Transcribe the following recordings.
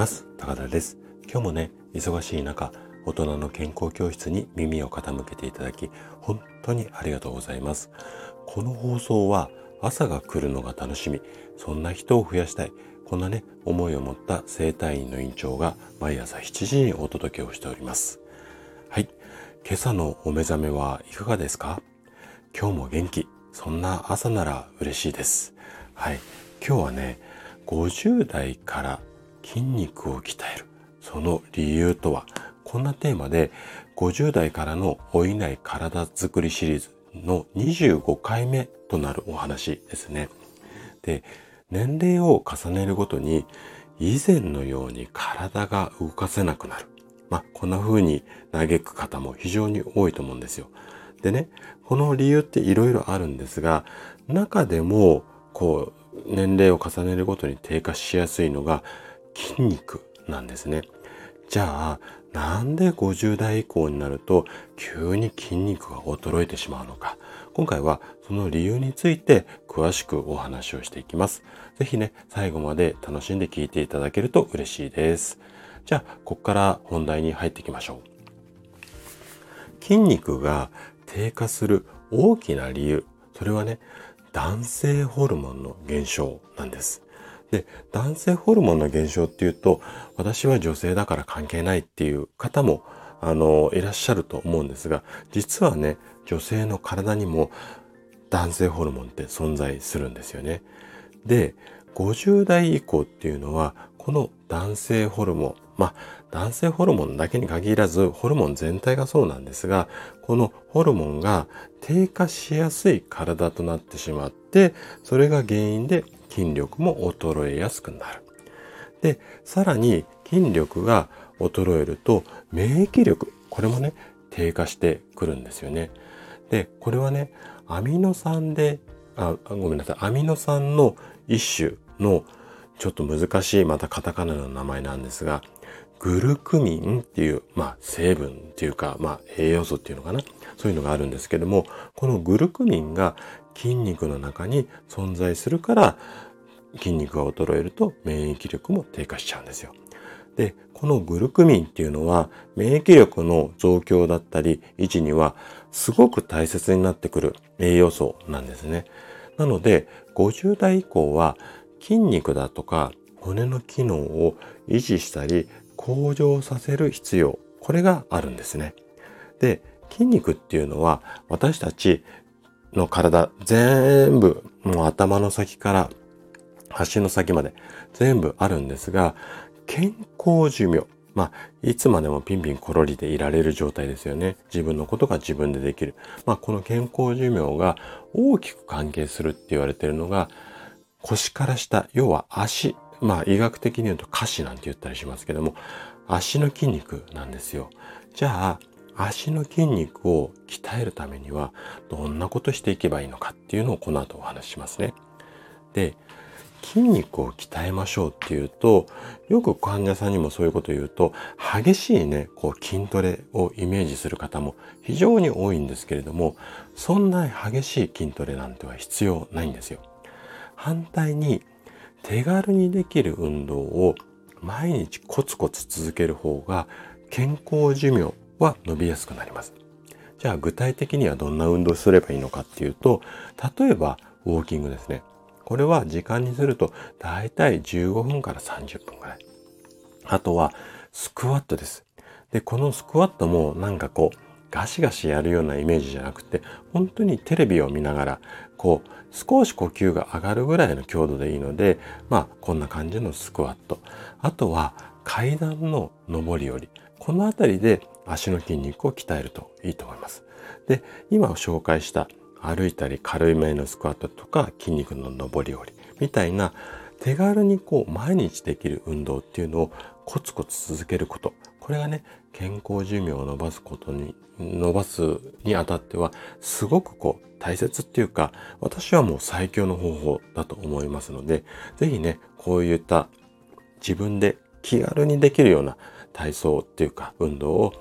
ます。高田です。今日もね、忙しい中、大人の健康教室に耳を傾けていただき、本当にありがとうございます。この放送は朝が来るのが楽しみ、そんな人を増やしたい、こんなね、思いを持った生体院の院長が毎朝7時にお届けをしております。はい。今朝のお目覚めはいかがですか？今日も元気、そんな朝なら嬉しいです。はい。今日はね、50代から筋肉を鍛える。その理由とは、こんなテーマで50代からの老いない体づくりシリーズの25回目となるお話ですね。で、年齢を重ねるごとに以前のように体が動かせなくなる。まあ、こんな風に嘆く方も非常に多いと思うんですよ。でね、この理由って色々あるんですが、中でも、こう、年齢を重ねるごとに低下しやすいのが筋肉なんですね。じゃあ、なんで50代以降になると急に筋肉が衰えてしまうのか。今回はその理由について詳しくお話をしていきます。ぜひね、最後まで楽しんで聞いていただけると嬉しいです。じゃあ、ここから本題に入っていきましょう。筋肉が低下する大きな理由、それはね、男性ホルモンの減少なんです。で、男性ホルモンの減少っていうと、私は女性だから関係ないっていう方も、あの、いらっしゃると思うんですが、実はね、女性の体にも男性ホルモンって存在するんですよね。で、50代以降っていうのは、この男性ホルモン、まあ、男性ホルモンだけに限らず、ホルモン全体がそうなんですが、このホルモンが低下しやすい体となってしまって、それが原因で筋力も衰えやすくなる。で、さらに筋力が衰えると免疫力、これもね、低下してくるんですよね。で、これはね、アミノ酸で、あ、ごめんなさい、アミノ酸の一種のちょっと難しいまたカタカナの名前なんですが、グルクミンっていう、まあ、成分っていうか、まあ、栄養素っていうのかな。そういうのがあるんですけども、このグルクミンが筋肉の中に存在するから、筋肉が衰えると免疫力も低下しちゃうんですよ。で、このグルクミンっていうのは免疫力の増強だったり維持にはすごく大切になってくる栄養素なんですね。なので50代以降は筋肉だとか骨の機能を維持したり向上させる必要。これがあるんですね。で、筋肉っていうのは私たちの体全部もう頭の先から足の先まで全部あるんですが、健康寿命。まあ、いつまでもピンピンコロリでいられる状態ですよね。自分のことが自分でできる。まあ、この健康寿命が大きく関係するって言われているのが、腰から下、要は足。まあ、医学的に言うと下肢なんて言ったりしますけども、足の筋肉なんですよ。じゃあ、足の筋肉を鍛えるためには、どんなことしていけばいいのかっていうのをこの後お話ししますね。で、筋肉を鍛えましょうっていうと、よく患者さんにもそういうことを言うと、激しいね、こう筋トレをイメージする方も非常に多いんですけれども、そんな激しい筋トレなんては必要ないんですよ。反対に、手軽にできる運動を毎日コツコツ続ける方が健康寿命は伸びやすくなります。じゃあ具体的にはどんな運動すればいいのかっていうと、例えばウォーキングですね。これは時間にするとだいたい15分から30分ぐらい。あとはスクワットです。で、このスクワットもなんかこうガシガシやるようなイメージじゃなくて、本当にテレビを見ながら、こう、少し呼吸が上がるぐらいの強度でいいので、まあ、こんな感じのスクワット。あとは、階段の上り下り。このあたりで足の筋肉を鍛えるといいと思います。で、今紹介した歩いたり軽いめのスクワットとか筋肉の上り下りみたいな手軽にこう毎日できる運動っていうのをコツコツ続けること。これがね、健康寿命を伸ばすことに、伸ばすにあたってはすごくこう大切っていうか、私はもう最強の方法だと思いますので、ぜひね、こういった自分で気軽にできるような体操っていうか運動を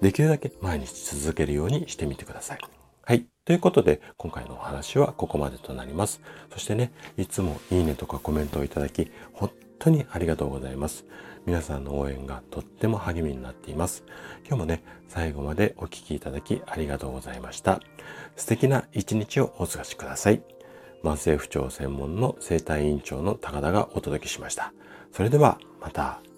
できるだけ毎日続けるようにしてみてください。はい。ということで、今回のお話はここまでとなります。そしてね、いつもいいねとかコメントをいただき、本当にありがとうございます。皆さんの応援がとっても励みになっています。今日もね、最後までお聴きいただきありがとうございました。素敵な一日をお過ごしください。慢性不調専門の生体院長の高田がお届けしました。それではまた。